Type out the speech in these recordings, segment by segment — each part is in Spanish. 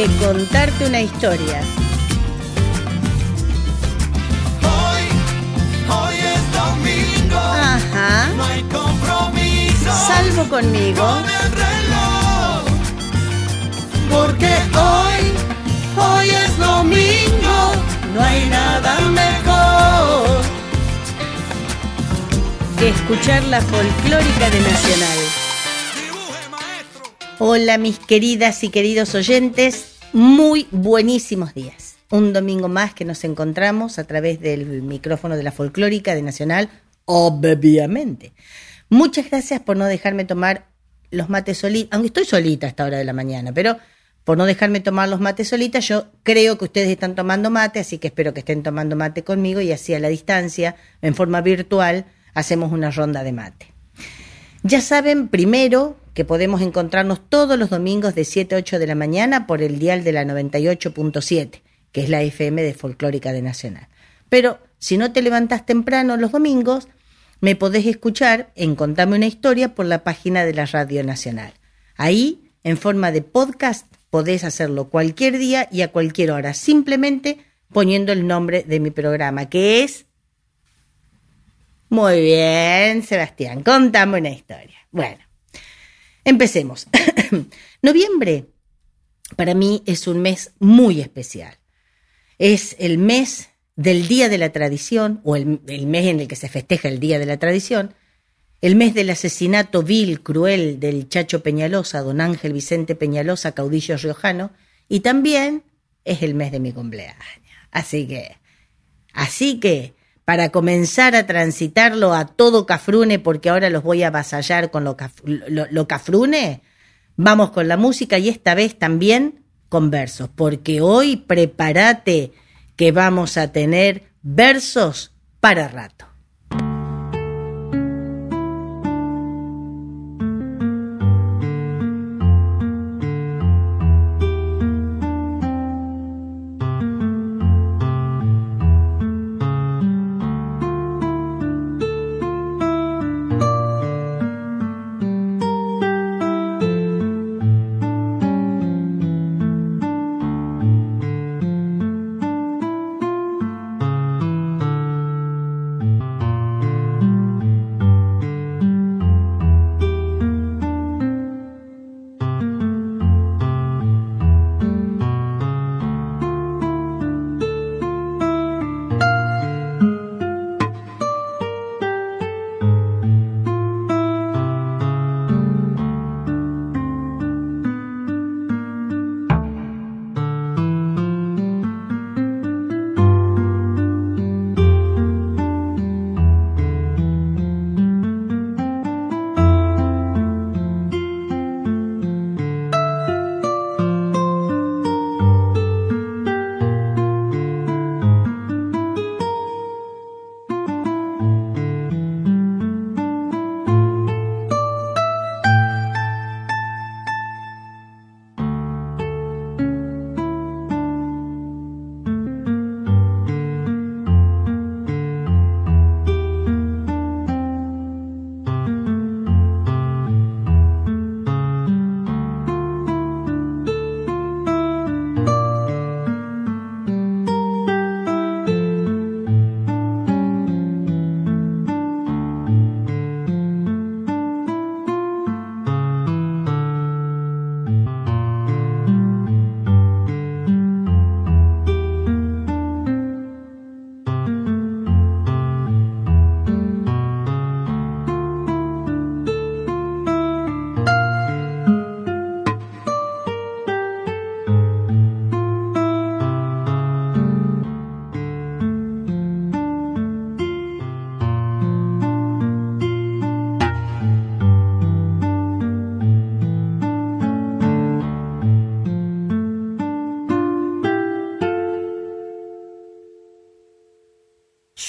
Que contarte una historia. Hoy, hoy es domingo. Ajá. No hay compromiso Salvo conmigo. con el reloj. Porque hoy, hoy es domingo. No hay nada mejor. Que escuchar la folclórica de Nacional. Hola mis queridas y queridos oyentes, muy buenísimos días. Un domingo más que nos encontramos a través del micrófono de la folclórica de Nacional, obviamente. Muchas gracias por no dejarme tomar los mates solitas, aunque estoy solita a esta hora de la mañana, pero por no dejarme tomar los mates solitas, yo creo que ustedes están tomando mate, así que espero que estén tomando mate conmigo y así a la distancia, en forma virtual, hacemos una ronda de mate. Ya saben, primero, que podemos encontrarnos todos los domingos de 7 a 8 de la mañana por el dial de la 98.7, que es la FM de Folclórica de Nacional. Pero si no te levantas temprano los domingos, me podés escuchar en Contame una historia por la página de la Radio Nacional. Ahí, en forma de podcast, podés hacerlo cualquier día y a cualquier hora, simplemente poniendo el nombre de mi programa, que es muy bien, Sebastián, contame una historia. Bueno, empecemos. Noviembre para mí es un mes muy especial. Es el mes del Día de la Tradición, o el, el mes en el que se festeja el Día de la Tradición, el mes del asesinato vil, cruel del Chacho Peñalosa, don Ángel Vicente Peñalosa, caudillo riojano, y también es el mes de mi cumpleaños. Así que, así que, para comenzar a transitarlo a todo cafrune, porque ahora los voy a avasallar con lo, caf- lo- lo cafrune, vamos con la música y esta vez también con versos, porque hoy prepárate que vamos a tener versos para rato.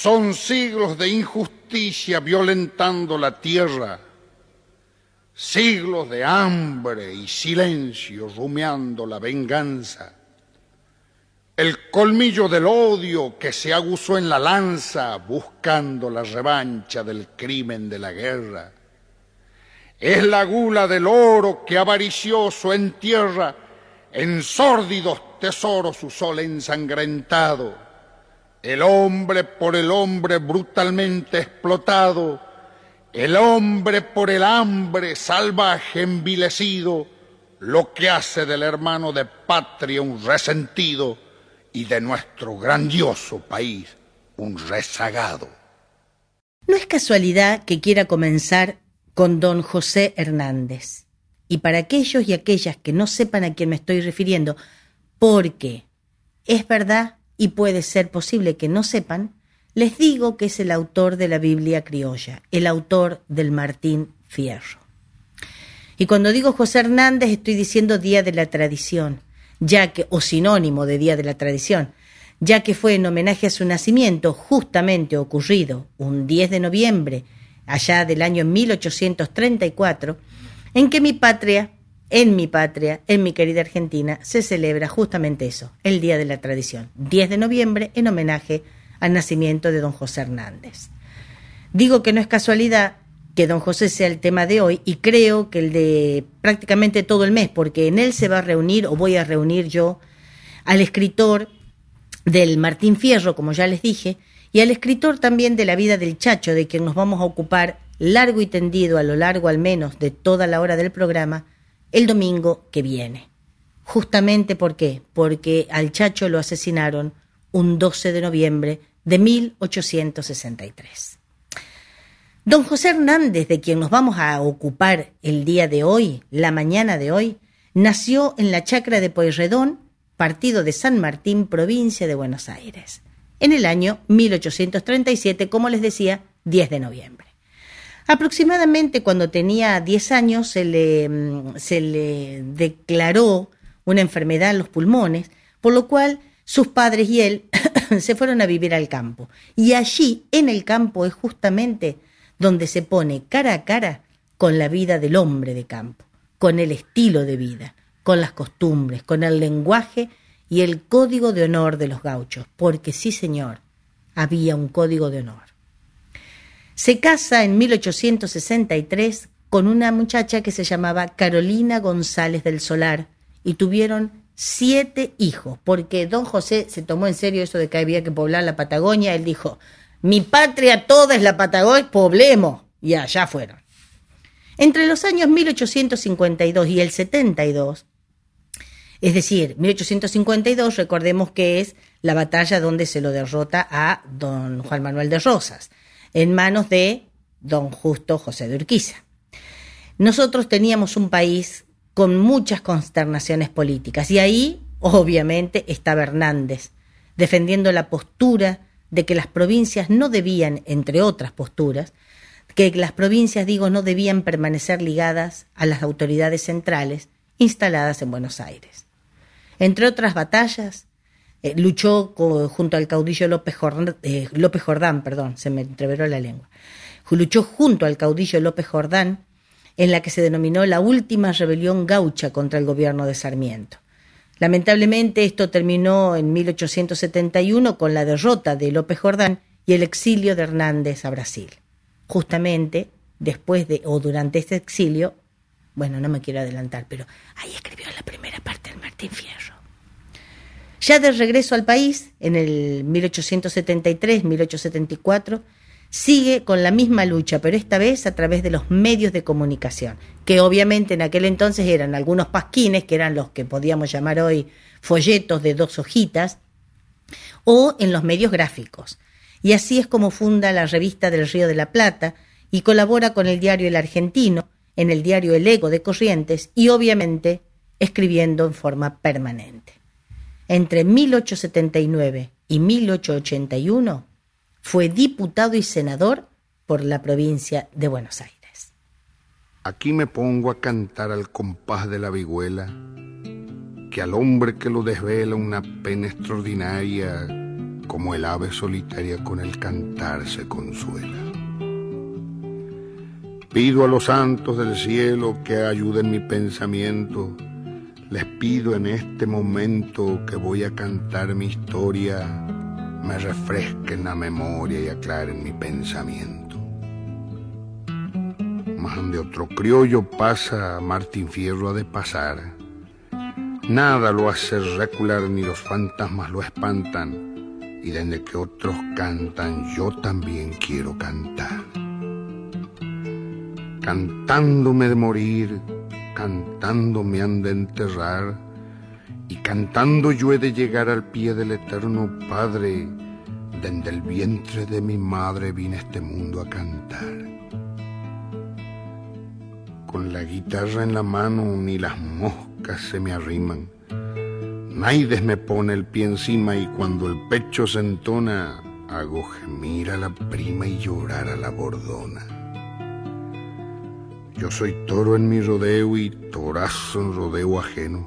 Son siglos de injusticia violentando la tierra, siglos de hambre y silencio rumiando la venganza. El colmillo del odio que se aguzó en la lanza buscando la revancha del crimen de la guerra. Es la gula del oro que avaricioso entierra en sórdidos tesoros su sol ensangrentado. El hombre por el hombre brutalmente explotado. El hombre por el hambre salvaje envilecido. Lo que hace del hermano de patria un resentido y de nuestro grandioso país un rezagado. No es casualidad que quiera comenzar con don José Hernández. Y para aquellos y aquellas que no sepan a quién me estoy refiriendo, porque es verdad y puede ser posible que no sepan, les digo que es el autor de la Biblia criolla, el autor del Martín Fierro. Y cuando digo José Hernández estoy diciendo Día de la Tradición, ya que, o sinónimo de Día de la Tradición, ya que fue en homenaje a su nacimiento justamente ocurrido un 10 de noviembre allá del año 1834, en que mi patria, en mi patria, en mi querida Argentina, se celebra justamente eso, el Día de la Tradición, 10 de noviembre, en homenaje al nacimiento de don José Hernández. Digo que no es casualidad que don José sea el tema de hoy y creo que el de prácticamente todo el mes, porque en él se va a reunir o voy a reunir yo al escritor del Martín Fierro, como ya les dije, y al escritor también de la vida del Chacho, de quien nos vamos a ocupar largo y tendido a lo largo al menos de toda la hora del programa, el domingo que viene. Justamente por qué? Porque al Chacho lo asesinaron un 12 de noviembre de 1863. Don José Hernández, de quien nos vamos a ocupar el día de hoy, la mañana de hoy, nació en la chacra de Pueyrredón, partido de San Martín, provincia de Buenos Aires en el año 1837, como les decía, 10 de noviembre. Aproximadamente cuando tenía 10 años se le, mm, se le declaró una enfermedad en los pulmones, por lo cual sus padres y él se fueron a vivir al campo. Y allí, en el campo, es justamente donde se pone cara a cara con la vida del hombre de campo, con el estilo de vida, con las costumbres, con el lenguaje y el código de honor de los gauchos, porque sí, señor, había un código de honor. Se casa en 1863 con una muchacha que se llamaba Carolina González del Solar y tuvieron siete hijos, porque don José se tomó en serio eso de que había que poblar la Patagonia. Él dijo, mi patria toda es la Patagonia, poblemos. Y allá fueron. Entre los años 1852 y el 72, es decir, 1852, recordemos que es la batalla donde se lo derrota a don Juan Manuel de Rosas, en manos de don Justo José de Urquiza. Nosotros teníamos un país con muchas consternaciones políticas y ahí, obviamente, estaba Hernández, defendiendo la postura de que las provincias no debían, entre otras posturas, que las provincias, digo, no debían permanecer ligadas a las autoridades centrales instaladas en Buenos Aires. Entre otras batallas, eh, luchó junto al caudillo López Jordán, eh, López Jordán, perdón, se me entreveró la lengua. Luchó junto al caudillo López Jordán en la que se denominó la última rebelión gaucha contra el gobierno de Sarmiento. Lamentablemente esto terminó en 1871 con la derrota de López Jordán y el exilio de Hernández a Brasil. Justamente después de o durante este exilio, bueno, no me quiero adelantar, pero ahí escribió la primera parte del Martín Fierro. Ya de regreso al país, en el 1873-1874, sigue con la misma lucha, pero esta vez a través de los medios de comunicación, que obviamente en aquel entonces eran algunos pasquines, que eran los que podíamos llamar hoy folletos de dos hojitas, o en los medios gráficos. Y así es como funda la revista del Río de la Plata y colabora con el diario El Argentino, en el diario El Ego de Corrientes y obviamente escribiendo en forma permanente entre 1879 y 1881 fue diputado y senador por la provincia de Buenos Aires. Aquí me pongo a cantar al compás de la vihuela, que al hombre que lo desvela una pena extraordinaria como el ave solitaria con el cantar se consuela. Pido a los santos del cielo que ayuden mi pensamiento. Les pido en este momento que voy a cantar mi historia, me refresquen la memoria y aclaren mi pensamiento. Más de otro criollo pasa, Martín Fierro ha de pasar. Nada lo hace recular ni los fantasmas lo espantan. Y desde que otros cantan, yo también quiero cantar cantándome de morir, cantando me han de enterrar, y cantando yo he de llegar al pie del eterno Padre, desde el vientre de mi madre vine a este mundo a cantar. Con la guitarra en la mano ni las moscas se me arriman, Naides me pone el pie encima y cuando el pecho se entona, hago gemir a la prima y llorar a la bordona. Yo soy toro en mi rodeo y torazo en rodeo ajeno.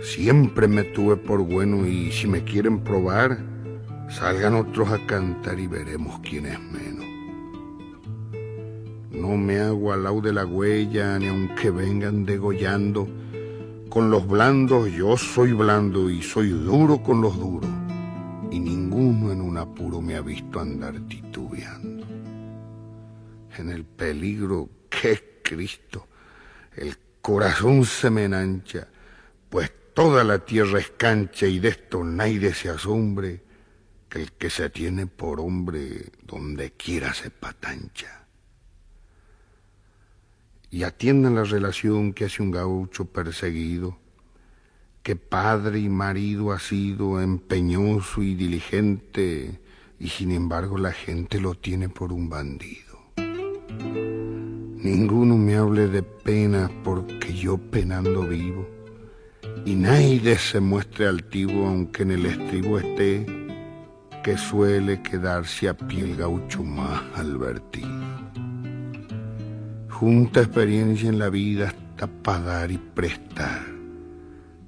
Siempre me tuve por bueno y si me quieren probar, salgan otros a cantar y veremos quién es menos. No me hago al lado de la huella ni aunque vengan degollando. Con los blandos yo soy blando y soy duro con los duros. Y ninguno en un apuro me ha visto andar titubeando. En el peligro que Cristo, el corazón se me enancha, pues toda la tierra es cancha y de esto se asombre, que el que se tiene por hombre donde quiera se patancha. Y atiendan la relación que hace un gaucho perseguido, que padre y marido ha sido empeñoso y diligente, y sin embargo la gente lo tiene por un bandido. Ninguno me hable de pena porque yo penando vivo. Y nadie se muestre altivo aunque en el estribo esté, que suele quedarse a pie el gaucho más advertido. Junta experiencia en la vida hasta para dar y prestar.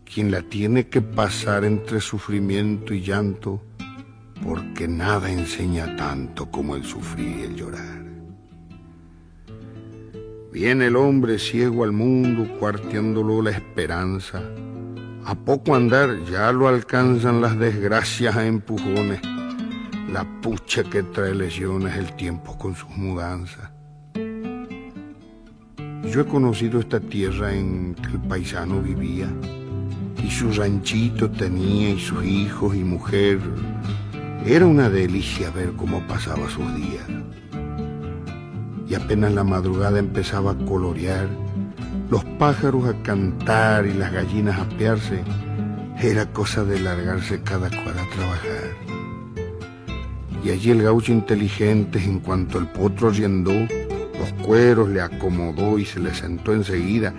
Quien la tiene que pasar entre sufrimiento y llanto, porque nada enseña tanto como el sufrir y el llorar. Viene el hombre ciego al mundo, cuarteándolo la esperanza. A poco andar ya lo alcanzan las desgracias a empujones. La pucha que trae lesiones el tiempo con sus mudanzas. Yo he conocido esta tierra en que el paisano vivía y su ranchito tenía y sus hijos y mujer. Era una delicia ver cómo pasaba sus días y apenas la madrugada empezaba a colorear, los pájaros a cantar y las gallinas a pearse, era cosa de largarse cada cual a trabajar. Y allí el gaucho inteligente, en cuanto el potro riendó, los cueros le acomodó y se le sentó enseguida,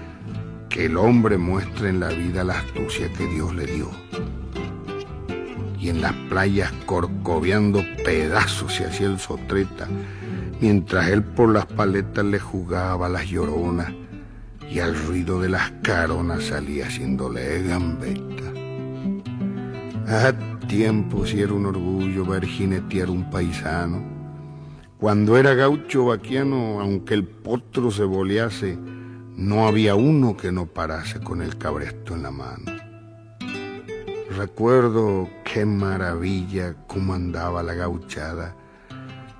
que el hombre muestre en la vida la astucia que Dios le dio. Y en las playas corcoveando pedazos se hacía el sotreta, mientras él por las paletas le jugaba las lloronas y al ruido de las caronas salía haciéndole gambeta. A tiempo si era un orgullo ver jinetear un paisano. Cuando era gaucho vaquiano, aunque el potro se bolease, no había uno que no parase con el cabresto en la mano. Recuerdo qué maravilla cómo andaba la gauchada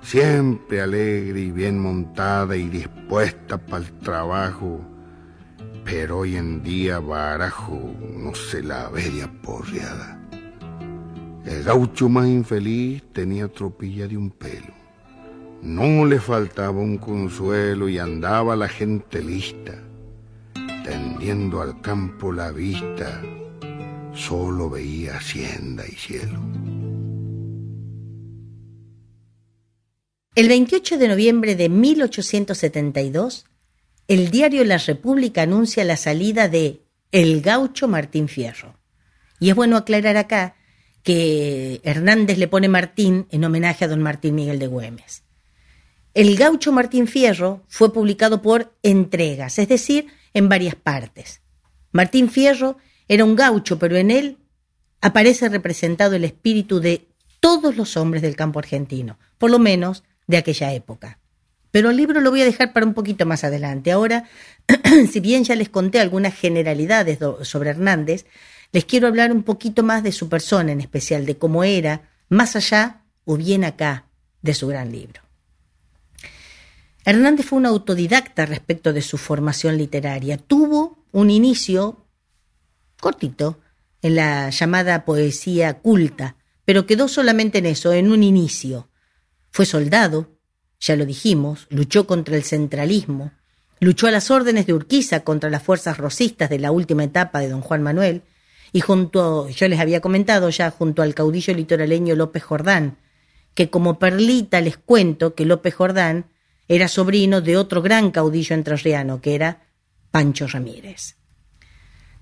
siempre alegre y bien montada y dispuesta para el trabajo, pero hoy en día barajo no se la veía porreada. El gaucho más infeliz tenía tropilla de un pelo. No le faltaba un consuelo y andaba la gente lista, tendiendo al campo la vista, solo veía hacienda y cielo. El 28 de noviembre de 1872, el diario La República anuncia la salida de El Gaucho Martín Fierro. Y es bueno aclarar acá que Hernández le pone Martín en homenaje a don Martín Miguel de Güemes. El Gaucho Martín Fierro fue publicado por entregas, es decir, en varias partes. Martín Fierro era un gaucho, pero en él aparece representado el espíritu de todos los hombres del campo argentino, por lo menos de aquella época. Pero el libro lo voy a dejar para un poquito más adelante. Ahora, si bien ya les conté algunas generalidades sobre Hernández, les quiero hablar un poquito más de su persona en especial, de cómo era, más allá o bien acá, de su gran libro. Hernández fue un autodidacta respecto de su formación literaria. Tuvo un inicio cortito en la llamada poesía culta, pero quedó solamente en eso, en un inicio. Fue soldado, ya lo dijimos, luchó contra el centralismo, luchó a las órdenes de Urquiza contra las fuerzas rosistas de la última etapa de don Juan Manuel, y junto, yo les había comentado ya, junto al caudillo litoraleño López Jordán, que como perlita les cuento que López Jordán era sobrino de otro gran caudillo entrerriano, que era Pancho Ramírez.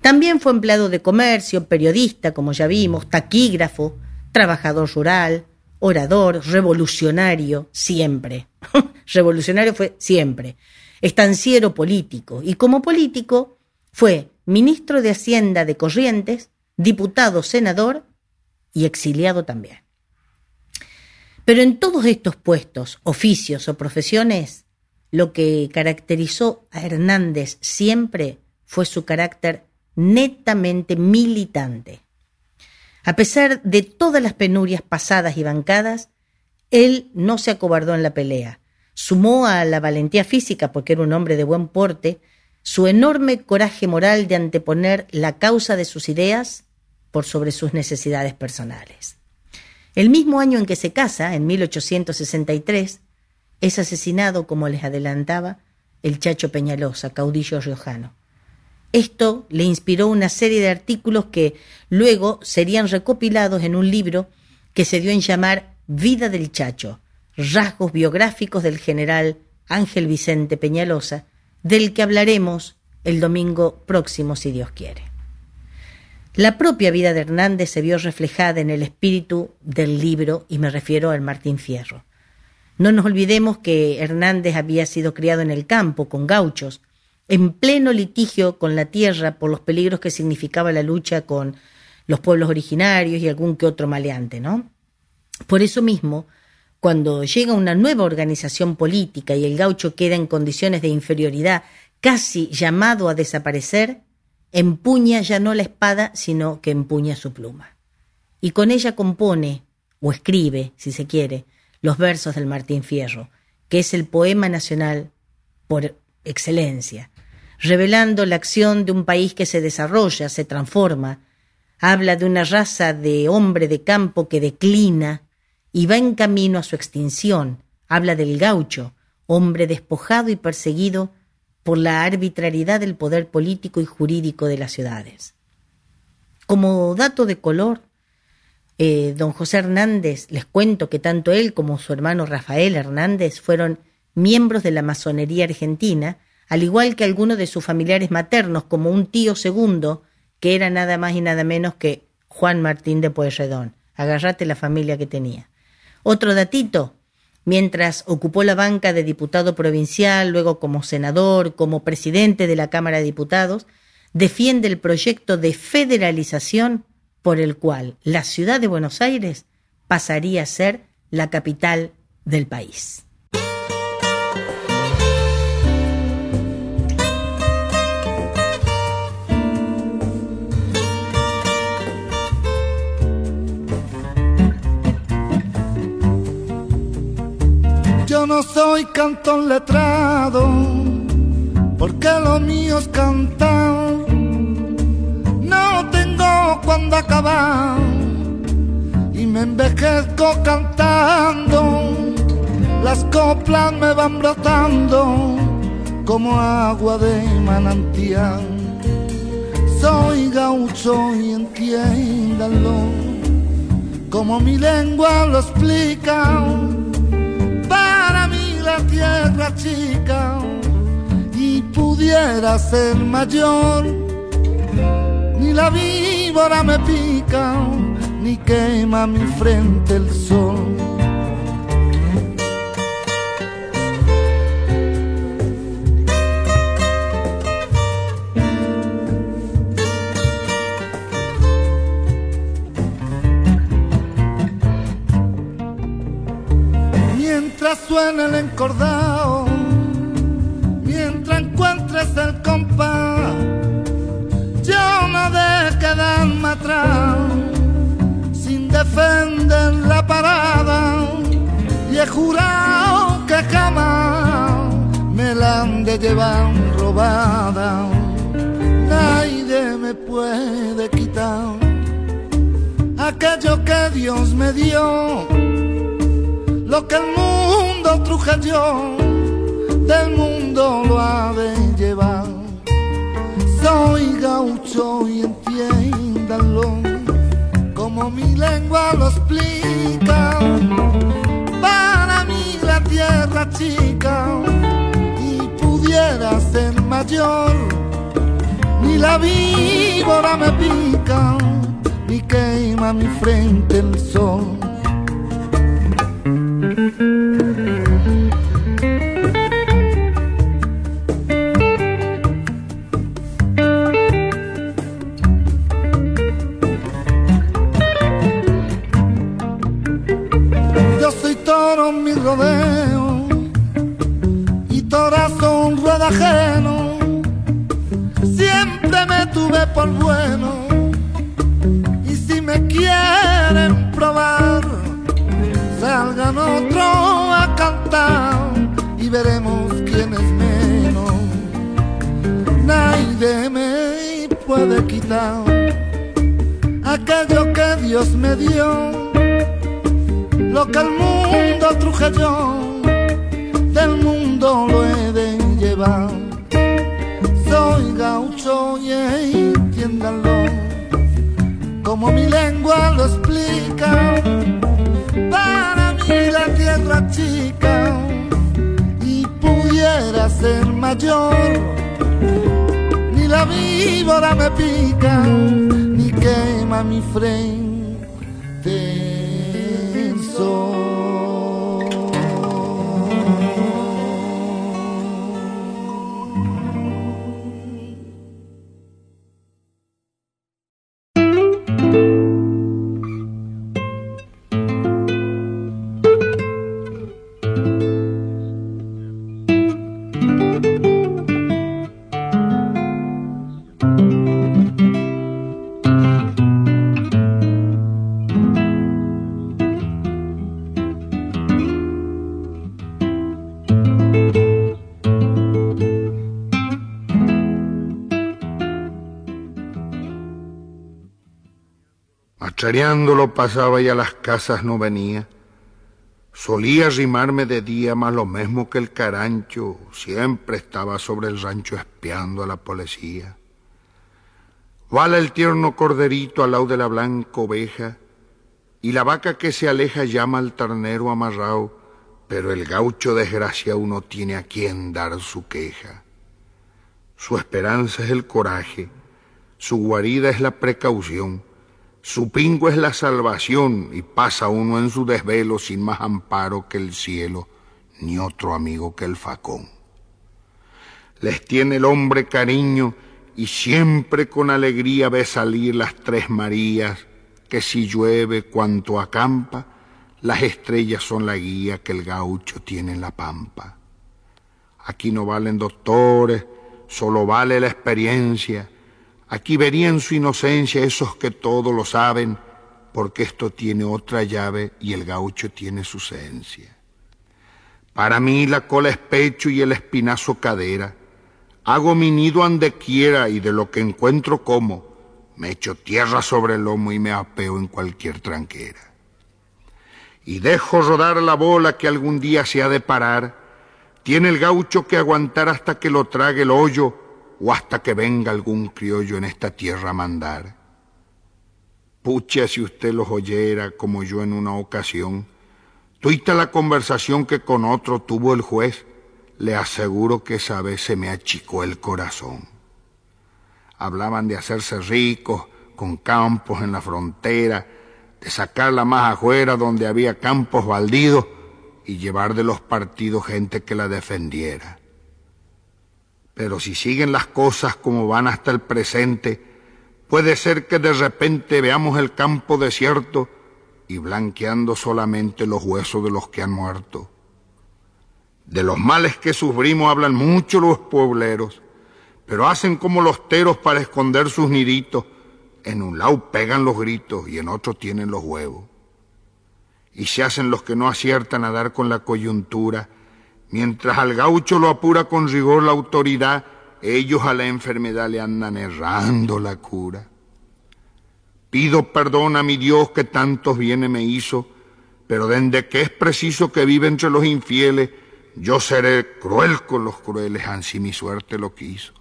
También fue empleado de comercio, periodista, como ya vimos, taquígrafo, trabajador rural, orador, revolucionario, siempre. revolucionario fue siempre. Estanciero político. Y como político fue ministro de Hacienda de Corrientes, diputado, senador y exiliado también. Pero en todos estos puestos, oficios o profesiones, lo que caracterizó a Hernández siempre fue su carácter netamente militante. A pesar de todas las penurias pasadas y bancadas, él no se acobardó en la pelea. Sumó a la valentía física, porque era un hombre de buen porte, su enorme coraje moral de anteponer la causa de sus ideas por sobre sus necesidades personales. El mismo año en que se casa, en 1863, es asesinado, como les adelantaba, el Chacho Peñalosa, caudillo riojano. Esto le inspiró una serie de artículos que luego serían recopilados en un libro que se dio en llamar Vida del Chacho, rasgos biográficos del general Ángel Vicente Peñalosa, del que hablaremos el domingo próximo, si Dios quiere. La propia vida de Hernández se vio reflejada en el espíritu del libro y me refiero al Martín Fierro. No nos olvidemos que Hernández había sido criado en el campo con gauchos, en pleno litigio con la tierra por los peligros que significaba la lucha con los pueblos originarios y algún que otro maleante, ¿no? Por eso mismo, cuando llega una nueva organización política y el gaucho queda en condiciones de inferioridad, casi llamado a desaparecer, empuña ya no la espada, sino que empuña su pluma. Y con ella compone, o escribe, si se quiere, los versos del Martín Fierro, que es el poema nacional por excelencia, revelando la acción de un país que se desarrolla, se transforma, habla de una raza de hombre de campo que declina y va en camino a su extinción, habla del gaucho, hombre despojado y perseguido por la arbitrariedad del poder político y jurídico de las ciudades. Como dato de color, eh, don José Hernández, les cuento que tanto él como su hermano Rafael Hernández fueron miembros de la masonería argentina, al igual que algunos de sus familiares maternos, como un tío segundo, que era nada más y nada menos que Juan Martín de Pueyrredón. Agarrate la familia que tenía. Otro datito, mientras ocupó la banca de diputado provincial, luego como senador, como presidente de la Cámara de Diputados, defiende el proyecto de federalización por el cual la ciudad de Buenos Aires pasaría a ser la capital del país. No soy cantón letrado, porque lo mío es cantar. No tengo cuando acabar y me envejezco cantando. Las coplas me van brotando como agua de manantial. Soy gaucho y entiéndalo, como mi lengua lo explica tierra chica y pudiera ser mayor, ni la víbora me pica, ni quema mi frente el sol. Suena el encordado, mientras encuentres el compás, yo no de quedarme atrás, sin defender la parada, y he jurado que jamás me la han de llevar robada, nadie me puede quitar aquello que Dios me dio lo que el mundo truje yo, del mundo lo ha de llevar. Soy gaucho y entiéndanlo, como mi lengua lo explica. Para mí la tierra chica y pudiera ser mayor, ni la víbora me pica, ni quema mi frente el sol ajeno. Siempre me tuve por bueno y si me quieren probar salgan otro a cantar y veremos quién es menos. Nadie me puede quitar aquello que Dios me dio, lo que el mundo truje yo, del mundo lo he de Soy gaucho y entiéndanlo, como mi lengua lo explica. Para mí la tierra chica. Y pudiera ser mayor. Ni la víbora me pica, ni quema mi frente Machareándolo pasaba y a las casas no venía. Solía rimarme de día, más lo mismo que el carancho, siempre estaba sobre el rancho espiando a la policía. Vala el tierno corderito al lado de la blanca oveja, y la vaca que se aleja llama al ternero amarrado, pero el gaucho desgraciado no tiene a quien dar su queja. Su esperanza es el coraje, su guarida es la precaución, su pingo es la salvación y pasa uno en su desvelo sin más amparo que el cielo, ni otro amigo que el facón. Les tiene el hombre cariño y siempre con alegría ve salir las tres Marías, que si llueve cuanto acampa, las estrellas son la guía que el gaucho tiene en la pampa. Aquí no valen doctores, solo vale la experiencia. Aquí verían su inocencia esos que todo lo saben, porque esto tiene otra llave y el gaucho tiene su esencia. Para mí la cola es pecho y el espinazo cadera. Hago mi nido ande quiera y de lo que encuentro como, me echo tierra sobre el lomo y me apeo en cualquier tranquera. Y dejo rodar la bola que algún día se ha de parar. Tiene el gaucho que aguantar hasta que lo trague el hoyo o hasta que venga algún criollo en esta tierra a mandar. Pucha si usted los oyera como yo en una ocasión. Tuita la conversación que con otro tuvo el juez, le aseguro que esa vez se me achicó el corazón. Hablaban de hacerse ricos con campos en la frontera, de sacarla más afuera donde había campos baldidos y llevar de los partidos gente que la defendiera. Pero si siguen las cosas como van hasta el presente, puede ser que de repente veamos el campo desierto y blanqueando solamente los huesos de los que han muerto. De los males que sufrimos hablan mucho los puebleros, pero hacen como los teros para esconder sus niditos. En un lado pegan los gritos y en otro tienen los huevos. Y se hacen los que no aciertan a dar con la coyuntura, mientras al gaucho lo apura con rigor la autoridad, ellos a la enfermedad le andan errando la cura. Pido perdón a mi Dios que tantos bienes me hizo, pero desde que es preciso que vive entre los infieles, yo seré cruel con los crueles, ansí mi suerte lo quiso.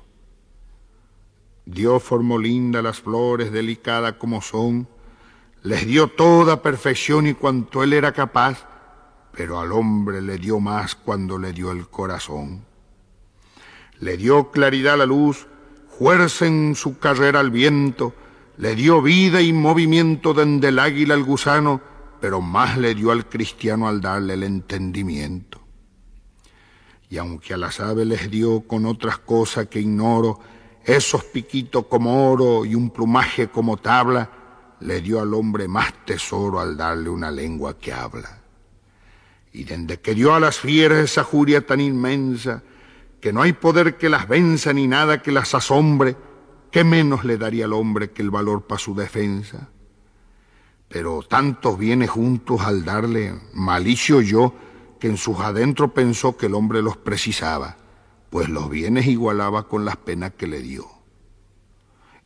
Dios formó linda las flores, delicadas como son, les dio toda perfección y cuanto él era capaz, pero al hombre le dio más cuando le dio el corazón. Le dio claridad a la luz, fuerza en su carrera al viento, le dio vida y movimiento desde el águila al gusano, pero más le dio al cristiano al darle el entendimiento. Y aunque a las aves les dio con otras cosas que ignoro, esos piquitos como oro y un plumaje como tabla, le dio al hombre más tesoro al darle una lengua que habla. Y desde que dio a las fieras esa juria tan inmensa, que no hay poder que las venza ni nada que las asombre, ¿qué menos le daría al hombre que el valor para su defensa? Pero tantos bienes juntos al darle, malicio yo, que en sus adentro pensó que el hombre los precisaba, pues los bienes igualaba con las penas que le dio.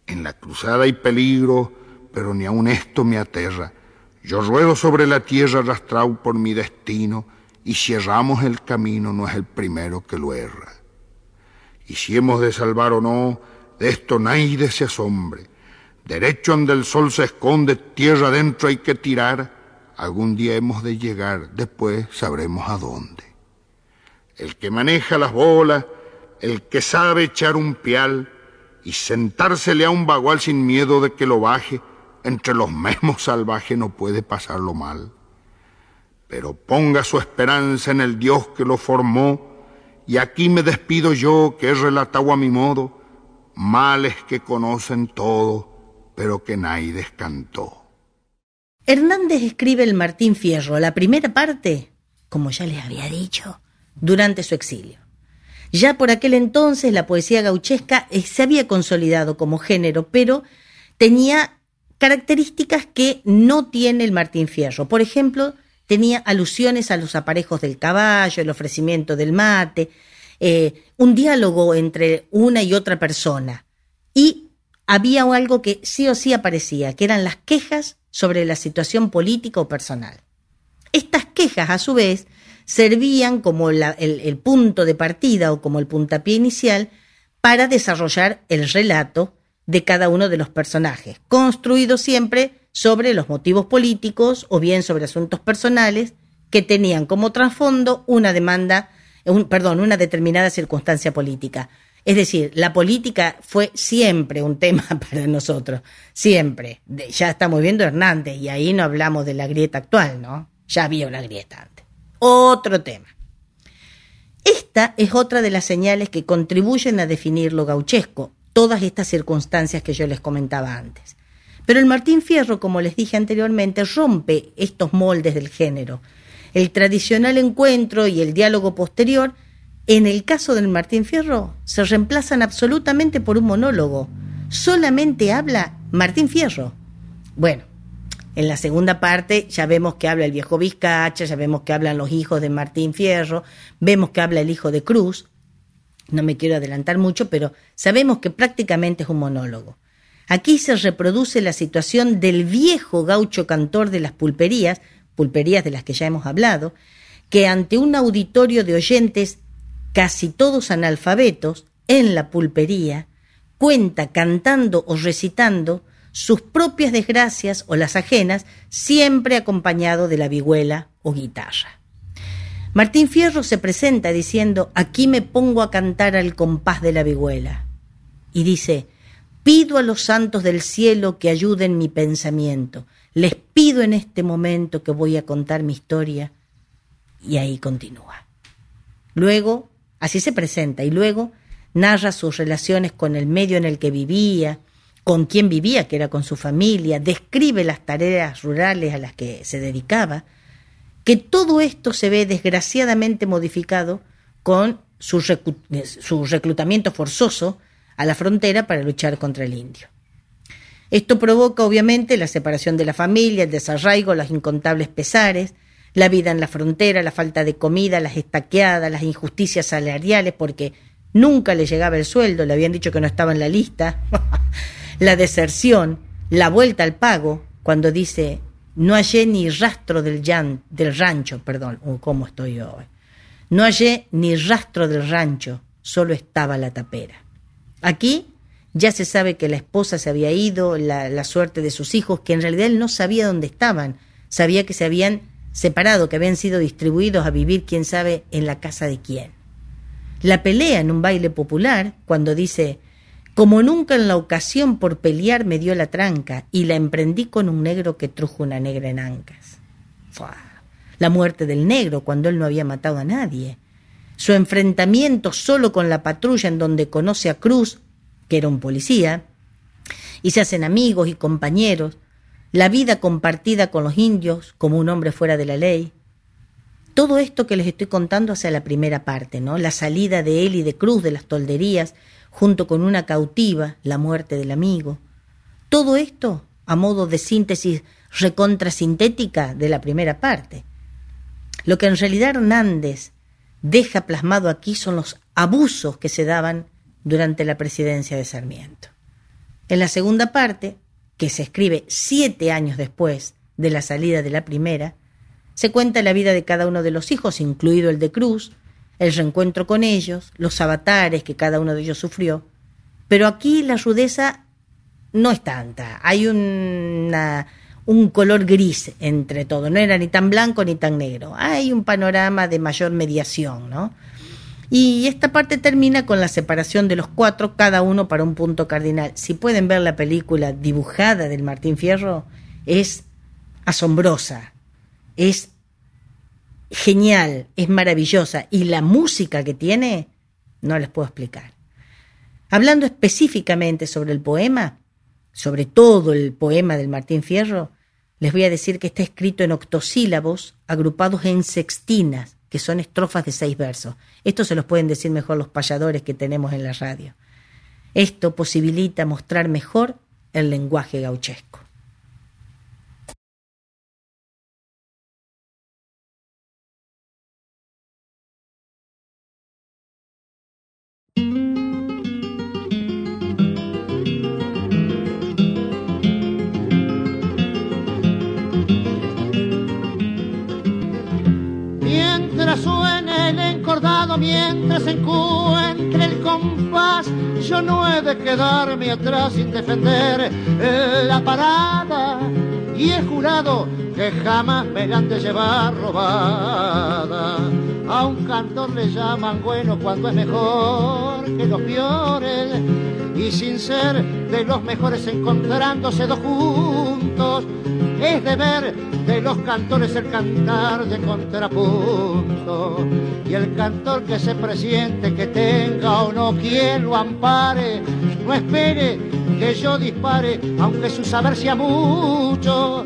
En la cruzada hay peligro, pero ni aun esto me aterra. Yo ruedo sobre la tierra arrastrado por mi destino, y si erramos el camino no es el primero que lo erra. Y si hemos de salvar o no, de esto nadie se asombre. Derecho donde el sol se esconde, tierra adentro hay que tirar, Algún día hemos de llegar, después sabremos a dónde. El que maneja las bolas, el que sabe echar un pial y sentársele a un bagual sin miedo de que lo baje, entre los mismos salvajes no puede pasarlo mal. Pero ponga su esperanza en el Dios que lo formó, y aquí me despido yo, que he relatado a mi modo, males que conocen todo, pero que nadie descantó. Hernández escribe el Martín Fierro, la primera parte, como ya les había dicho, durante su exilio. Ya por aquel entonces la poesía gauchesca eh, se había consolidado como género, pero tenía características que no tiene el Martín Fierro. Por ejemplo, tenía alusiones a los aparejos del caballo, el ofrecimiento del mate, eh, un diálogo entre una y otra persona. Y había algo que sí o sí aparecía, que eran las quejas sobre la situación política o personal. Estas quejas, a su vez, servían como el, punto de partida o como el puntapié inicial para desarrollar el relato de cada uno de los personajes, construido siempre sobre los motivos políticos o bien sobre asuntos personales que tenían como trasfondo una demanda, perdón, una determinada circunstancia política. Es decir, la política fue siempre un tema para nosotros, siempre. ya estamos viendo Hernández y ahí no hablamos de la grieta actual, ¿no? Ya había una grieta antes. Otro tema. Esta es otra de las señales que contribuyen a definir lo gauchesco, todas estas circunstancias que yo les comentaba antes. Pero el Martín Fierro, como les dije anteriormente, rompe estos moldes del género. El tradicional encuentro y el diálogo posterior en el caso del Martín Fierro, se reemplazan absolutamente por un monólogo. Solamente habla Martín Fierro. Bueno, en la segunda parte ya vemos que habla el viejo Vizcacha, ya vemos que hablan los hijos de Martín Fierro, vemos que habla el hijo de Cruz. No me quiero adelantar mucho, pero sabemos que prácticamente es un monólogo. Aquí se reproduce la situación del viejo gaucho cantor de las pulperías, pulperías de las que ya hemos hablado, que ante un auditorio de oyentes casi todos analfabetos, en la pulpería, cuenta cantando o recitando sus propias desgracias o las ajenas, siempre acompañado de la vihuela o guitarra. Martín Fierro se presenta diciendo, aquí me pongo a cantar al compás de la vihuela. Y dice, pido a los santos del cielo que ayuden mi pensamiento. Les pido en este momento que voy a contar mi historia. Y ahí continúa. Luego Así se presenta y luego narra sus relaciones con el medio en el que vivía, con quien vivía, que era con su familia, describe las tareas rurales a las que se dedicaba, que todo esto se ve desgraciadamente modificado con su, su reclutamiento forzoso a la frontera para luchar contra el indio. Esto provoca obviamente la separación de la familia, el desarraigo, los incontables pesares, la vida en la frontera, la falta de comida, las estaqueadas, las injusticias salariales, porque nunca le llegaba el sueldo, le habían dicho que no estaba en la lista, la deserción, la vuelta al pago, cuando dice no hallé ni rastro del, del rancho, perdón, uh, ¿cómo estoy hoy? No hallé ni rastro del rancho, solo estaba la tapera. Aquí ya se sabe que la esposa se había ido, la, la suerte de sus hijos, que en realidad él no sabía dónde estaban, sabía que se habían separado, que habían sido distribuidos a vivir quién sabe en la casa de quién. La pelea en un baile popular, cuando dice como nunca en la ocasión por pelear me dio la tranca y la emprendí con un negro que trujo una negra en ancas. La muerte del negro cuando él no había matado a nadie. Su enfrentamiento solo con la patrulla en donde conoce a Cruz, que era un policía, y se hacen amigos y compañeros. La vida compartida con los indios como un hombre fuera de la ley. Todo esto que les estoy contando hacia la primera parte, ¿no? La salida de él y de Cruz de las tolderías, junto con una cautiva, la muerte del amigo. Todo esto a modo de síntesis recontrasintética de la primera parte. Lo que en realidad Hernández deja plasmado aquí son los abusos que se daban durante la presidencia de Sarmiento. En la segunda parte, que se escribe siete años después de la salida de la primera, se cuenta la vida de cada uno de los hijos, incluido el de Cruz, el reencuentro con ellos, los avatares que cada uno de ellos sufrió. Pero aquí la rudeza no es tanta, hay una, un color gris entre todo, no era ni tan blanco ni tan negro, hay un panorama de mayor mediación, ¿no? Y esta parte termina con la separación de los cuatro, cada uno para un punto cardinal. Si pueden ver la película dibujada del Martín Fierro, es asombrosa, es genial, es maravillosa y la música que tiene no les puedo explicar. Hablando específicamente sobre el poema, sobre todo el poema del Martín Fierro, les voy a decir que está escrito en octosílabos agrupados en sextinas, que son estrofas de seis versos. Esto se los pueden decir mejor los payadores que tenemos en la radio. Esto posibilita mostrar mejor el lenguaje gauchesco. Mientras encuentre el compás. Yo no he de quedarme atrás sin defender la parada. Y he jurado que jamás me han de llevar robada. A un cantor le llaman bueno cuando es mejor que los peores. Y sin ser de los mejores encontrándose dos juntos es deber de los cantores el cantar de contrapunto. Y el cantor que se presiente, que tenga o no quien lo ampare, no espere que yo dispare, aunque su saber sea mucho.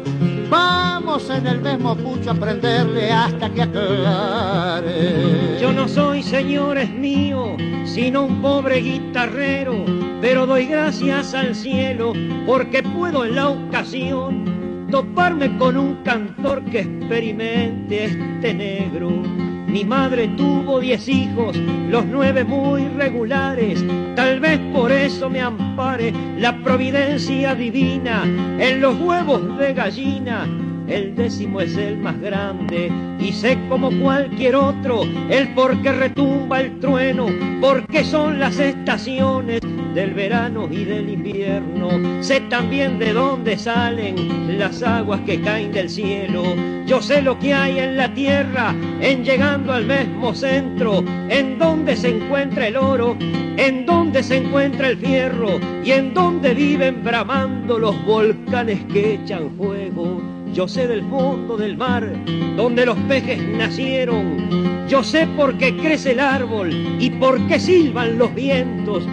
Vamos en el mismo pucho a aprenderle hasta que aclare. Yo no soy, señores míos, sino un pobre guitarrero, pero doy gracias al cielo porque puedo en la ocasión toparme con un cantor que experimente este negro. Mi madre tuvo diez hijos, los nueve muy regulares, tal vez por eso me ampare la providencia divina en los huevos de gallina. El décimo es el más grande y sé como cualquier otro el por qué retumba el trueno, porque son las estaciones del verano y del invierno. Sé también de dónde salen las aguas que caen del cielo. Yo sé lo que hay en la tierra, en llegando al mismo centro, en donde se encuentra el oro, en donde se encuentra el fierro y en donde viven bramando los volcanes que echan fuego. Yo sé del fondo del mar, donde los peces nacieron. Yo sé por qué crece el árbol y por qué silban los vientos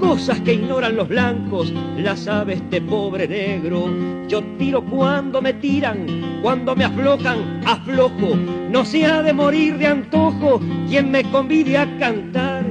cosas que ignoran los blancos, las aves de pobre negro. Yo tiro cuando me tiran, cuando me aflocan, aflojo. No se ha de morir de antojo quien me convide a cantar.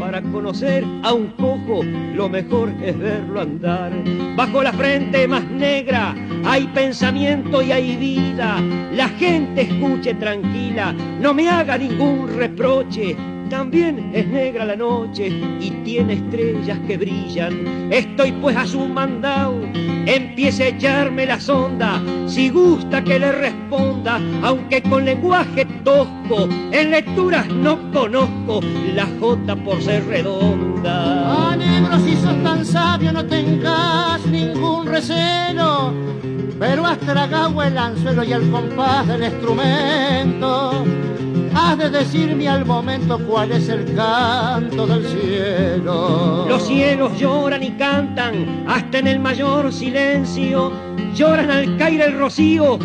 Para conocer a un cojo, lo mejor es verlo andar. Bajo la frente más negra hay pensamiento y hay vida. La gente escuche tranquila, no me haga ningún reproche también es negra la noche y tiene estrellas que brillan. Estoy pues a su mandado, empiece a echarme la sonda. Si gusta que le responda, aunque con lenguaje tosco, en lecturas no conozco la J por ser redonda. Ah, negro, si sos tan sabio, no tengas ningún recelo. Pero has tragado el anzuelo y el compás del instrumento has de decirme al momento cuál es el canto del cielo. Los cielos lloran y cantan hasta en el mayor silencio, lloran al caer el rocío,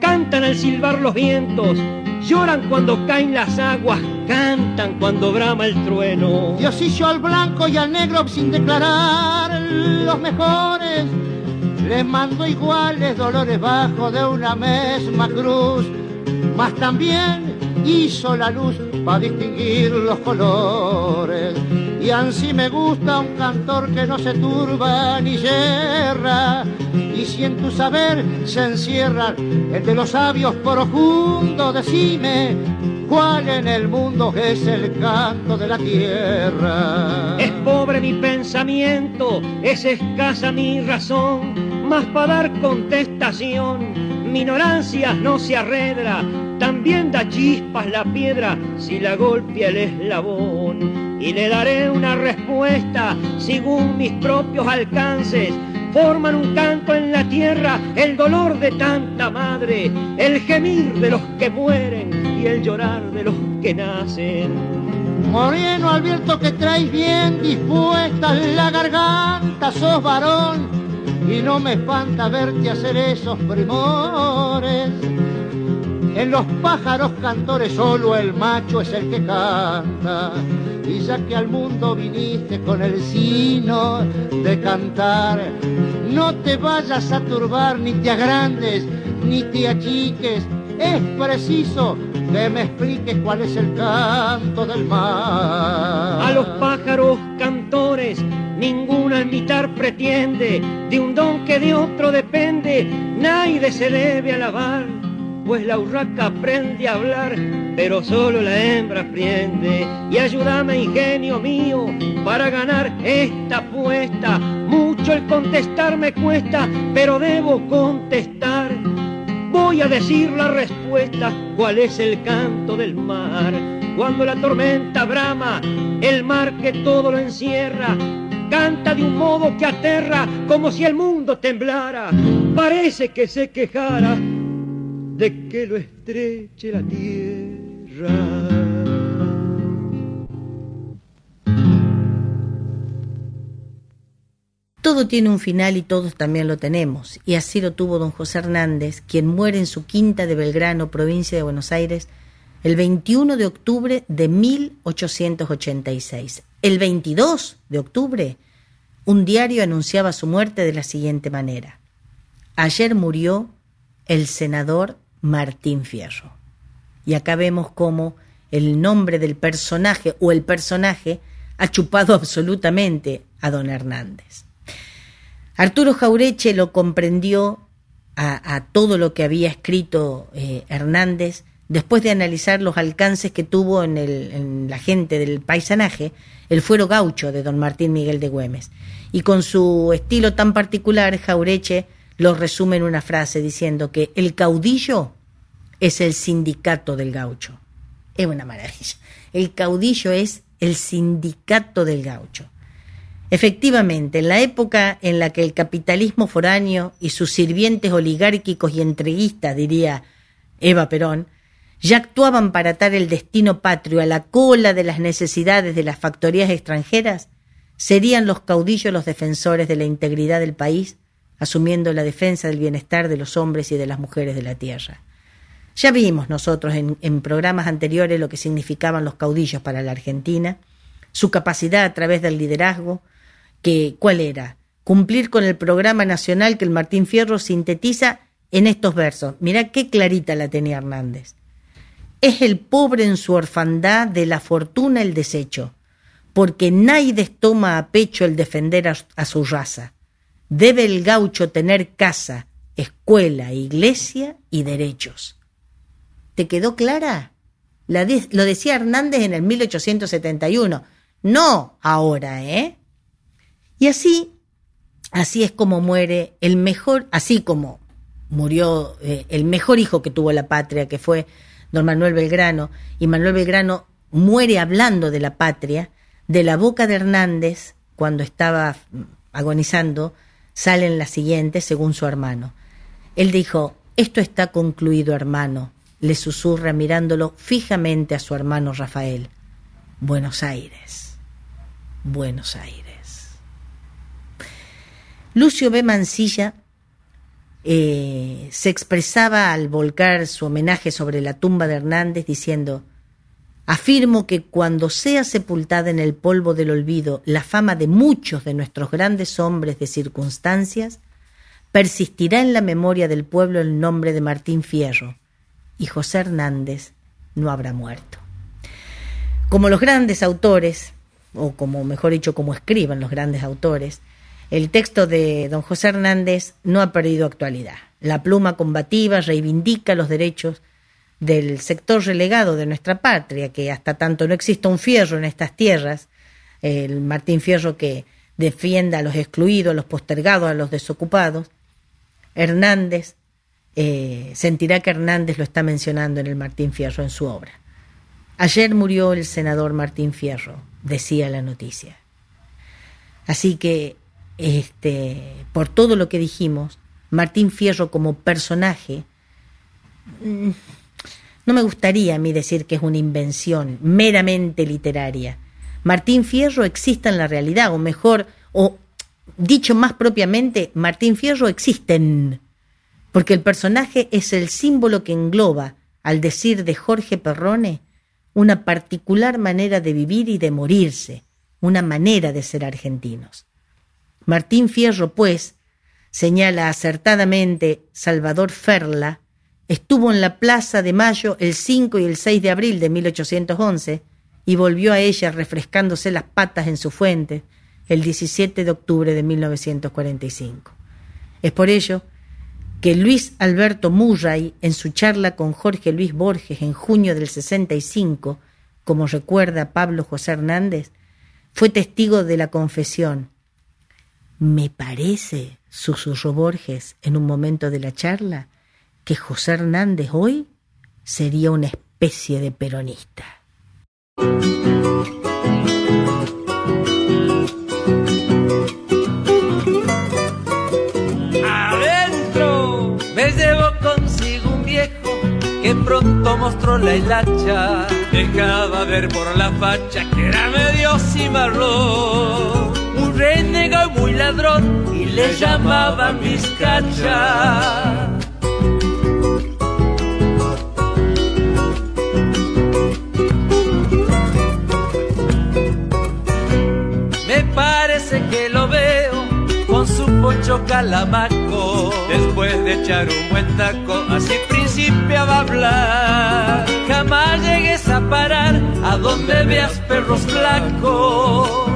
cantan al silbar los vientos, lloran cuando caen las aguas, cantan cuando brama el trueno. Diosillo al blanco y al negro sin declarar los mejores, les mando iguales dolores bajo de una misma cruz, mas también hizo la luz para distinguir los colores. Y así me gusta un cantor que no se turba ni yerra. Y si en tu saber se encierra el de los sabios profundos, decime cuál en el mundo es el canto de la tierra. Es pobre mi pensamiento, es escasa mi razón, más para dar contestación, mi ignorancia no se arredra también da chispas la piedra si la golpea el eslabón. Y le daré una respuesta según mis propios alcances. Forman un canto en la tierra, el dolor de tanta madre, el gemir de los que mueren y el llorar de los que nacen. Moreno Alberto que traes bien dispuesta la garganta, sos varón y no me espanta verte hacer esos primores en los pájaros cantores solo el macho es el que canta. Y ya que al mundo viniste con el sino de cantar, no te vayas a turbar, ni te agrandes, ni te achiques. Es preciso que me expliques cuál es el canto del mar. A los pájaros cantores ninguna imitar pretende, de un don que de otro depende, nadie se debe alabar pues la urraca aprende a hablar, pero solo la hembra aprende. Y ayúdame, ingenio mío, para ganar esta apuesta. Mucho el contestar me cuesta, pero debo contestar. Voy a decir la respuesta, cuál es el canto del mar. Cuando la tormenta brama, el mar que todo lo encierra, canta de un modo que aterra, como si el mundo temblara. Parece que se quejara de que lo estreche la tierra. Todo tiene un final y todos también lo tenemos, y así lo tuvo don José Hernández, quien muere en su quinta de Belgrano, provincia de Buenos Aires, el 21 de octubre de 1886. El 22 de octubre, un diario anunciaba su muerte de la siguiente manera. Ayer murió el senador Martín Fierro. Y acá vemos cómo el nombre del personaje o el personaje ha chupado absolutamente a don Hernández. Arturo Jaureche lo comprendió a, todo lo que había escrito eh, Hernández después de analizar los alcances que tuvo en, en, la gente del paisanaje el fuero gaucho de don Martín Miguel de Güemes. Y con su estilo tan particular, Jaureche lo resume en una frase diciendo que el caudillo es el sindicato del gaucho. Es una maravilla. El caudillo es el sindicato del gaucho. Efectivamente, en la época en la que el capitalismo foráneo y sus sirvientes oligárquicos y entreguistas, diría Eva Perón, ya actuaban para atar el destino patrio a la cola de las necesidades de las factorías extranjeras, serían los caudillos los defensores de la integridad del país asumiendo la defensa del bienestar de los hombres y de las mujeres de la tierra. Ya vimos nosotros en, programas anteriores lo que significaban los caudillos para la Argentina, su capacidad a través del liderazgo, que cuál era, cumplir con el programa nacional que el Martín Fierro sintetiza en estos versos. Mirá qué clarita la tenía Hernández. Es el pobre en su orfandad de la fortuna el desecho, porque nadie toma a pecho el defender a, su raza. Debe el gaucho tener casa, escuela, iglesia y derechos. ¿Te quedó clara? lo decía Hernández en el 1871, no ahora, ¿eh? Y así, así es como muere el mejor, así como murió eh, el mejor hijo que tuvo la patria, que fue don Manuel Belgrano, y Manuel Belgrano muere hablando de la patria, de la boca de Hernández, cuando estaba agonizando, salen las siguientes según su hermano. Él dijo, esto está concluido, hermano, le susurra mirándolo fijamente a su hermano Rafael. Buenos Aires, Buenos Aires. Lucio B. Mancilla eh, se expresaba al volcar su homenaje sobre la tumba de Hernández diciendo, Afirmo que cuando sea sepultada en el polvo del olvido la fama de muchos de nuestros grandes hombres de circunstancias, persistirá en la memoria del pueblo el nombre de Martín Fierro, y José Hernández no habrá muerto. Como los grandes autores, o como mejor dicho, como escriban los grandes autores, el texto de don José Hernández no ha perdido actualidad. La pluma combativa reivindica los derechos del sector relegado de nuestra patria, que hasta tanto no exista un fierro en estas tierras, el Martín Fierro que defienda a los excluidos, a los postergados, a los desocupados, Hernández eh, sentirá que Hernández lo está mencionando en el Martín Fierro en su obra. Ayer murió el senador Martín Fierro, decía la noticia. Así que este, por todo lo que dijimos, Martín Fierro como personaje, mm, no me gustaría a mí decir que es una invención meramente literaria. Martín Fierro existe en la realidad, o mejor, o dicho más propiamente, Martín Fierro existen, porque el personaje es el símbolo que engloba, al decir de Jorge Perrone, una particular manera de vivir y de morirse, una manera de ser argentinos. Martín Fierro, pues, señala acertadamente Salvador Ferla, estuvo en la Plaza de Mayo el 5 y el 6 de abril de 1811 y volvió a ella refrescándose las patas en su fuente el 17 de octubre de 1945. Es por ello que Luis Alberto Murray, en su charla con Jorge Luis Borges en junio del 65, como recuerda Pablo José Hernández, fue testigo de la confesión me parece, susurró Borges en un momento de la charla, que José Hernández hoy sería una especie de peronista. Adentro me llevo consigo un viejo que pronto mostró la hilacha. Dejaba ver por la facha que era medio cimarrón renegado muy ladrón y le llamaban Vizcacha. Calamaco. Después de echar un buen taco, así principiaba a hablar. Jamás llegues a parar a donde veas perros blancos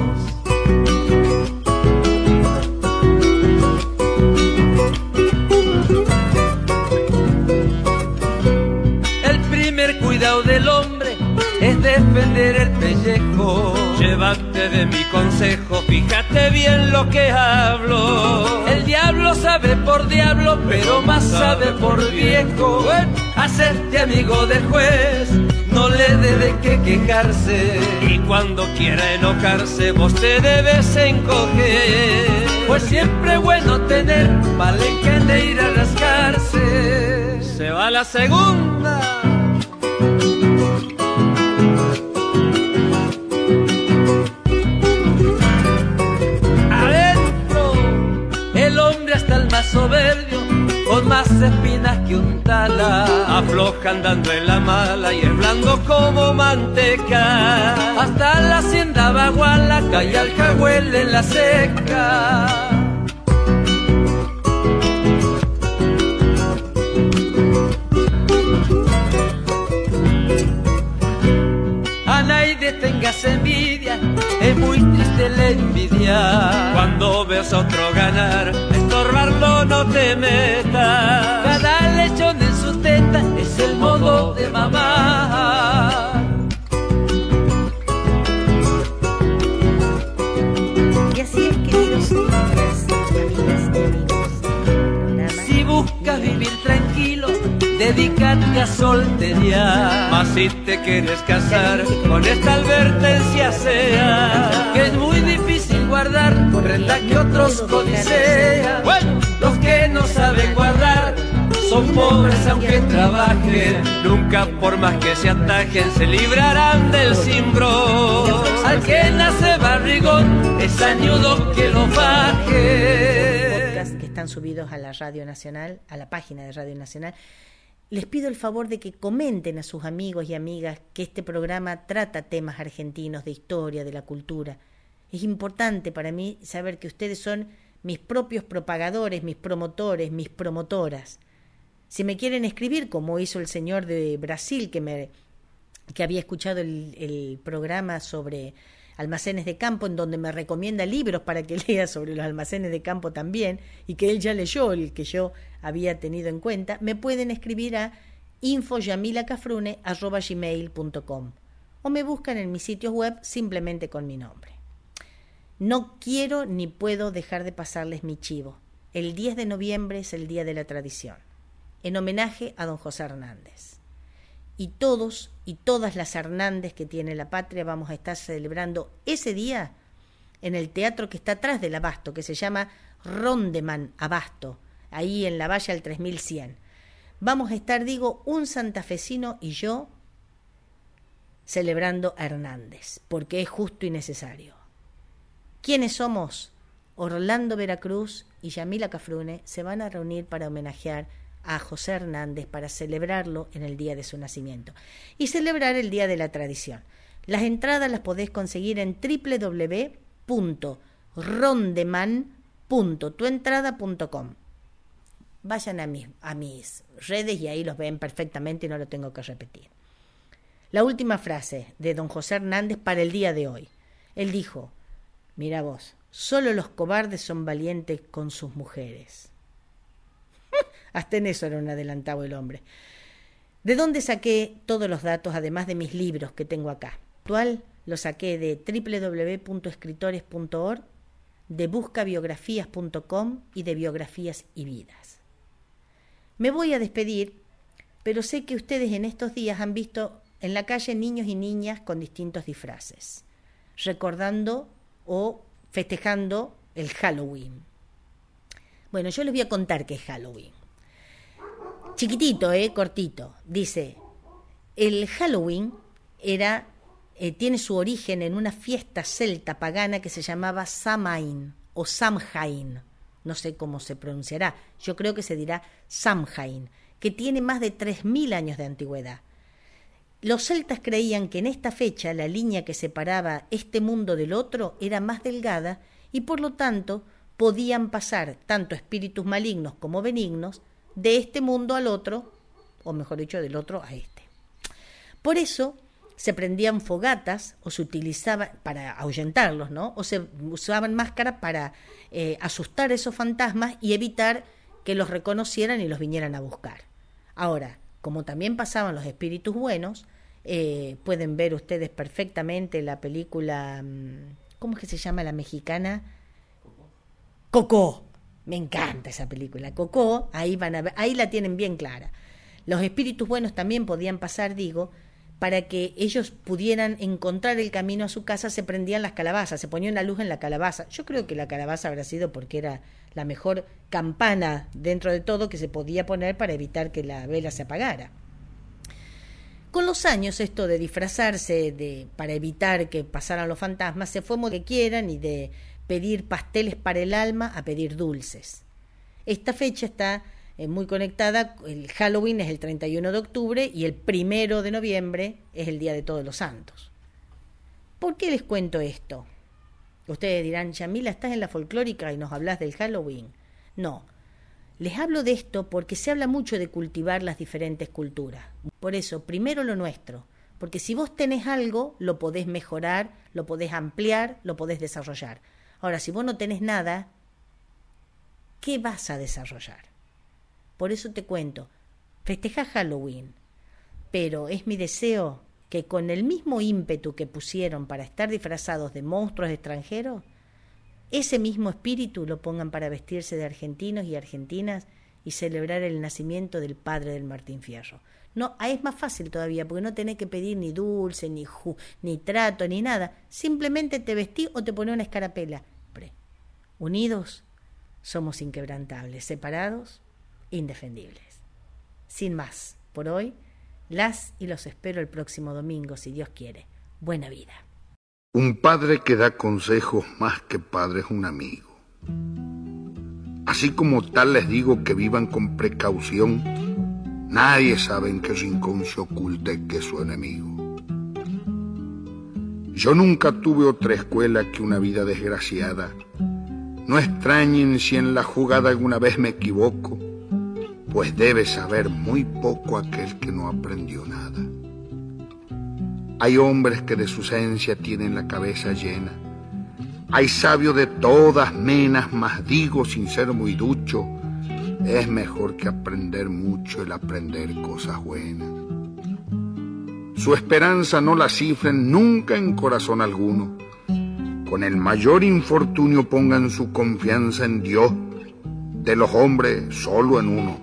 De mi consejo, fíjate bien lo que hablo. El diablo sabe por diablo, pero más sabe por viejo. Hacerte amigo del juez, no le debe que quejarse. Y cuando quiera enojarse, vos te debes encoger. Pues siempre bueno tener palenque de ir a rascarse. Se va la segunda con más espinas que un tala. Afloja andando en la mala y es blando como manteca. Hasta la hacienda bagualaca y alcahuel en la seca. Anaide tengas envidia, es muy triste la envidia. Cuando ves a otro ganar, estorbarlo no te metas. Cada lechón en su teta es el modo de mamá. Y así es, queridos amigas, amigas y amigos. Si buscas vivir tranquilo, dedícate a soltería. Mas si te quieres casar, con esta advertencia sea que es muy difícil guardar prenda que otros codicean. Bueno, los que no saben guardar son pobres aunque trabajen. Nunca por más que se atajen se librarán del cimbro. Al que nace barrigón es añudo que lo baje. podcast que están subidos a la Radio Nacional, a la página de Radio Nacional. Les pido el favor de que comenten a sus amigos y amigas que este programa trata temas argentinos de historia, de la cultura. Es importante para mí saber que ustedes son mis propios propagadores, mis promotores, mis promotoras. Si me quieren escribir, como hizo el señor de Brasil, que, me, que había escuchado el, el programa sobre almacenes de campo, en donde me recomienda libros para que lea sobre los almacenes de campo también, y que él ya leyó el que yo había tenido en cuenta, me pueden escribir a infoyamilacafrune.com o me buscan en mis sitios web simplemente con mi nombre. No quiero ni puedo dejar de pasarles mi chivo. El 10 de noviembre es el Día de la Tradición, en homenaje a don José Hernández. Y todos y todas las Hernández que tiene la patria vamos a estar celebrando ese día en el teatro que está atrás del Abasto, que se llama Rondeman Abasto, ahí en la valla al 3100. Vamos a estar, digo, un santafesino y yo celebrando a Hernández, porque es justo y necesario. ¿Quiénes somos? Orlando Veracruz y Yamila Cafrune se van a reunir para homenajear a José Hernández para celebrarlo en el día de su nacimiento y celebrar el Día de la Tradición. Las entradas las podés conseguir en www.rondeman.tuentrada.com. Vayan a mis, a mis redes y ahí los ven perfectamente y no lo tengo que repetir. La última frase de don José Hernández para el día de hoy. Él dijo, mira vos, solo los cobardes son valientes con sus mujeres. Hasta en eso era un adelantado el hombre. ¿De dónde saqué todos los datos, además de mis libros que tengo acá? Actual lo saqué de www.escritores.org, de buscabiografías.com y de biografías y vidas. Me voy a despedir, pero sé que ustedes en estos días han visto en la calle niños y niñas con distintos disfraces, recordando o festejando el Halloween. Bueno, yo les voy a contar qué es Halloween. Chiquitito, eh, cortito. Dice, el Halloween era, eh, tiene su origen en una fiesta celta pagana que se llamaba Samain o Samhain. No sé cómo se pronunciará. Yo creo que se dirá Samhain, que tiene más de 3.000 años de antigüedad. Los celtas creían que en esta fecha la línea que separaba este mundo del otro era más delgada y por lo tanto podían pasar tanto espíritus malignos como benignos de este mundo al otro, o mejor dicho, del otro a este. Por eso se prendían fogatas o se utilizaban para ahuyentarlos, ¿no? O se usaban máscaras para eh, asustar a esos fantasmas y evitar que los reconocieran y los vinieran a buscar. Ahora, como también pasaban los espíritus buenos, eh, pueden ver ustedes perfectamente la película, mm, ¿cómo es que se llama la mexicana? Coco. Me encanta esa película. Coco, ahí van a ver, ahí la tienen bien clara. Los espíritus buenos también podían pasar, digo, para que ellos pudieran encontrar el camino a su casa, se prendían las calabazas, se ponían la luz en la calabaza. Yo creo que la calabaza habrá sido porque era la mejor campana dentro de todo que se podía poner para evitar que la vela se apagara. Con los años esto de disfrazarse de, para evitar que pasaran los fantasmas se fue como que quieran y de pedir pasteles para el alma a pedir dulces. Esta fecha está eh, muy conectada, el Halloween es el 31 de octubre y el primero de noviembre es el Día de Todos los Santos. ¿Por qué les cuento esto? Ustedes dirán, Yamila, estás en la folclórica y nos hablas del Halloween. No, les hablo de esto porque se habla mucho de cultivar las diferentes culturas. Por eso, primero lo nuestro, Porque si vos tenés algo, lo podés mejorar, lo podés ampliar, lo podés desarrollar. Ahora, si vos no tenés nada, ¿qué vas a desarrollar? Por eso te cuento, festeja Halloween, pero es mi deseo que con el mismo ímpetu que pusieron para estar disfrazados de monstruos extranjeros, ese mismo espíritu lo pongan para vestirse de argentinos y argentinas y celebrar el nacimiento del padre del Martín Fierro. No, ahí es más fácil todavía, porque no tenés que pedir ni dulce, ni, ni trato, ni nada. Simplemente te vestí o te pones una escarapela. Unidos somos inquebrantables, separados, indefendibles. Sin más, por hoy, las y los espero el próximo domingo, si Dios quiere. Buena vida. Un padre que da consejos más que padre es un amigo. Así como tal les digo que vivan con precaución, nadie sabe en qué rincón se oculta que es su enemigo. Yo nunca tuve otra escuela que una vida desgraciada no extrañen si en la jugada alguna vez me equivoco, pues debe saber muy poco aquel que no aprendió nada. Hay hombres que de su esencia tienen la cabeza llena. Hay sabios de todas menas, mas digo sin ser muy ducho, es mejor que aprender mucho el aprender cosas buenas. Su esperanza no la cifren nunca en corazón alguno con el mayor infortunio pongan su confianza en Dios, de los hombres solo en uno,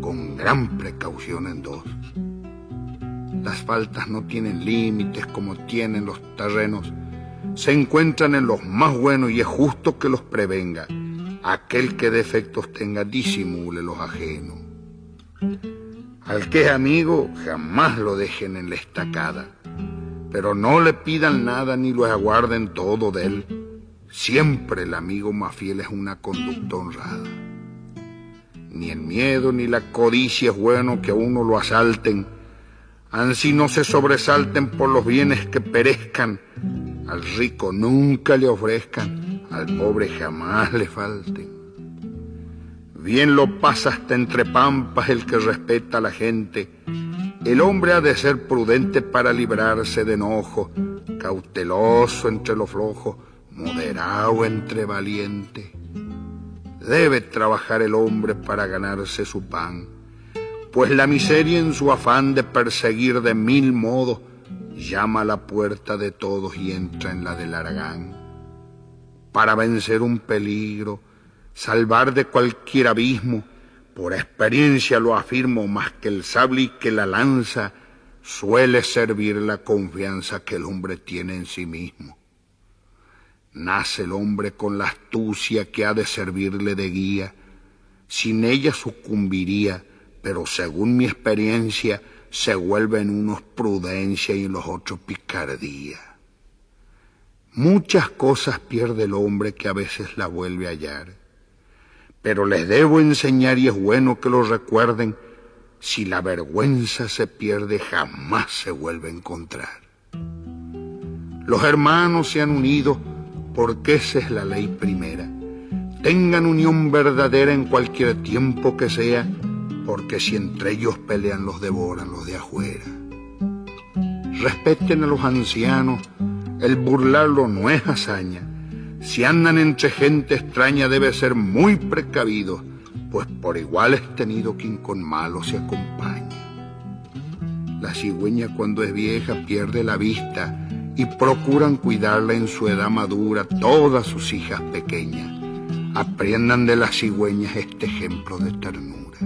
con gran precaución en dos. Las faltas no tienen límites como tienen los terrenos, se encuentran en los más buenos y es justo que los prevenga. Aquel que defectos tenga disimule los ajenos. Al que es amigo jamás lo dejen en la estacada pero no le pidan nada ni lo aguarden todo de él. Siempre el amigo más fiel es una conducta honrada. Ni el miedo ni la codicia es bueno que a uno lo asalten, ansí no se sobresalten por los bienes que perezcan, al rico nunca le ofrezcan, al pobre jamás le falten. Bien lo pasa hasta entre pampas el que respeta a la gente, el hombre ha de ser prudente para librarse de enojo, cauteloso entre lo flojo, moderado entre valiente. Debe trabajar el hombre para ganarse su pan, pues la miseria en su afán de perseguir de mil modos llama a la puerta de todos y entra en la del aragán. Para vencer un peligro, salvar de cualquier abismo, por experiencia lo afirmo más que el sable y que la lanza suele servir la confianza que el hombre tiene en sí mismo. Nace el hombre con la astucia que ha de servirle de guía. Sin ella sucumbiría, pero según mi experiencia se vuelve en unos prudencia y los otros picardía. Muchas cosas pierde el hombre que a veces la vuelve a hallar pero les debo enseñar y es bueno que lo recuerden, si la vergüenza se pierde jamás se vuelve a encontrar. Los hermanos se han unido porque esa es la ley primera. Tengan unión verdadera en cualquier tiempo que sea, porque si entre ellos pelean los devoran los de afuera. Respeten a los ancianos, el burlarlo no es hazaña si andan entre gente extraña debe ser muy precavido, pues por igual es tenido quien con malo se acompaña. La cigüeña cuando es vieja pierde la vista y procuran cuidarla en su edad madura todas sus hijas pequeñas. Aprendan de las cigüeñas este ejemplo de ternura.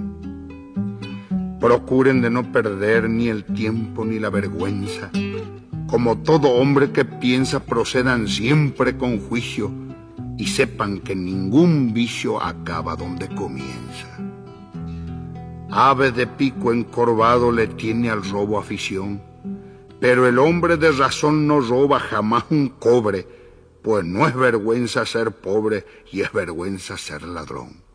Procuren de no perder ni el tiempo ni la vergüenza como todo hombre que piensa, procedan siempre con juicio y sepan que ningún vicio acaba donde comienza. Ave de pico encorvado le tiene al robo afición, pero el hombre de razón no roba jamás un cobre, pues no es vergüenza ser pobre y es vergüenza ser ladrón.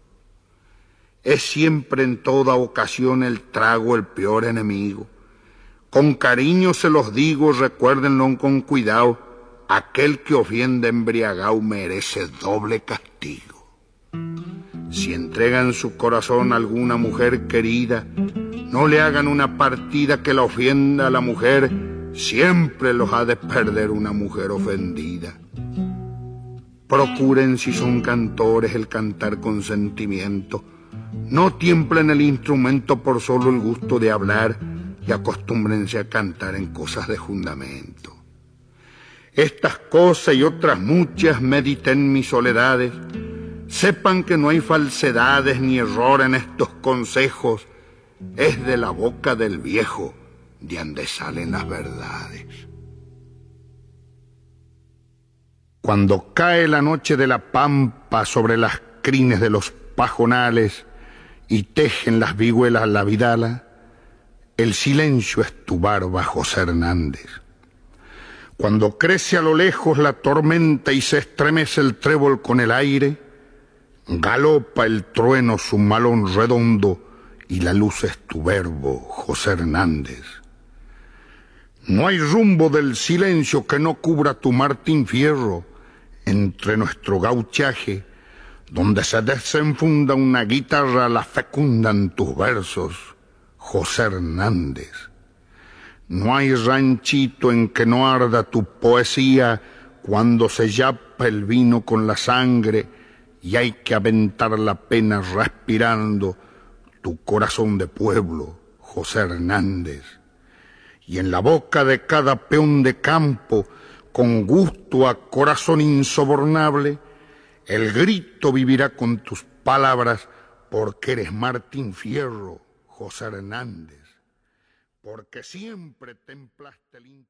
Es siempre en toda ocasión el trago el peor enemigo con cariño se los digo, recuérdenlo con cuidado. Aquel que ofiende embriagado merece doble castigo. Si entregan su corazón a alguna mujer querida, no le hagan una partida que la ofienda a la mujer, siempre los ha de perder una mujer ofendida. Procuren si son cantores el cantar con sentimiento. No tiemblen el instrumento por solo el gusto de hablar y acostúmbrense a cantar en cosas de fundamento. Estas cosas y otras muchas mediten mis soledades. Sepan que no hay falsedades ni error en estos consejos. Es de la boca del viejo de donde salen las verdades. Cuando cae la noche de la pampa sobre las crines de los pajonales y tejen las vihuelas la vidala, el silencio es tu barba, José Hernández. Cuando crece a lo lejos la tormenta y se estremece el trébol con el aire, galopa el trueno su malón redondo y la luz es tu verbo, José Hernández. No hay rumbo del silencio que no cubra tu Martín Fierro entre nuestro gauchaje, donde se desenfunda una guitarra, la fecundan tus versos, José Hernández. No hay ranchito en que no arda tu poesía cuando se yapa el vino con la sangre y hay que aventar la pena respirando tu corazón de pueblo, José Hernández y en la boca de cada peón de campo, con gusto a corazón insobornable, el grito vivirá con tus palabras, porque eres Martín Fierro, José Hernández, porque siempre templaste el.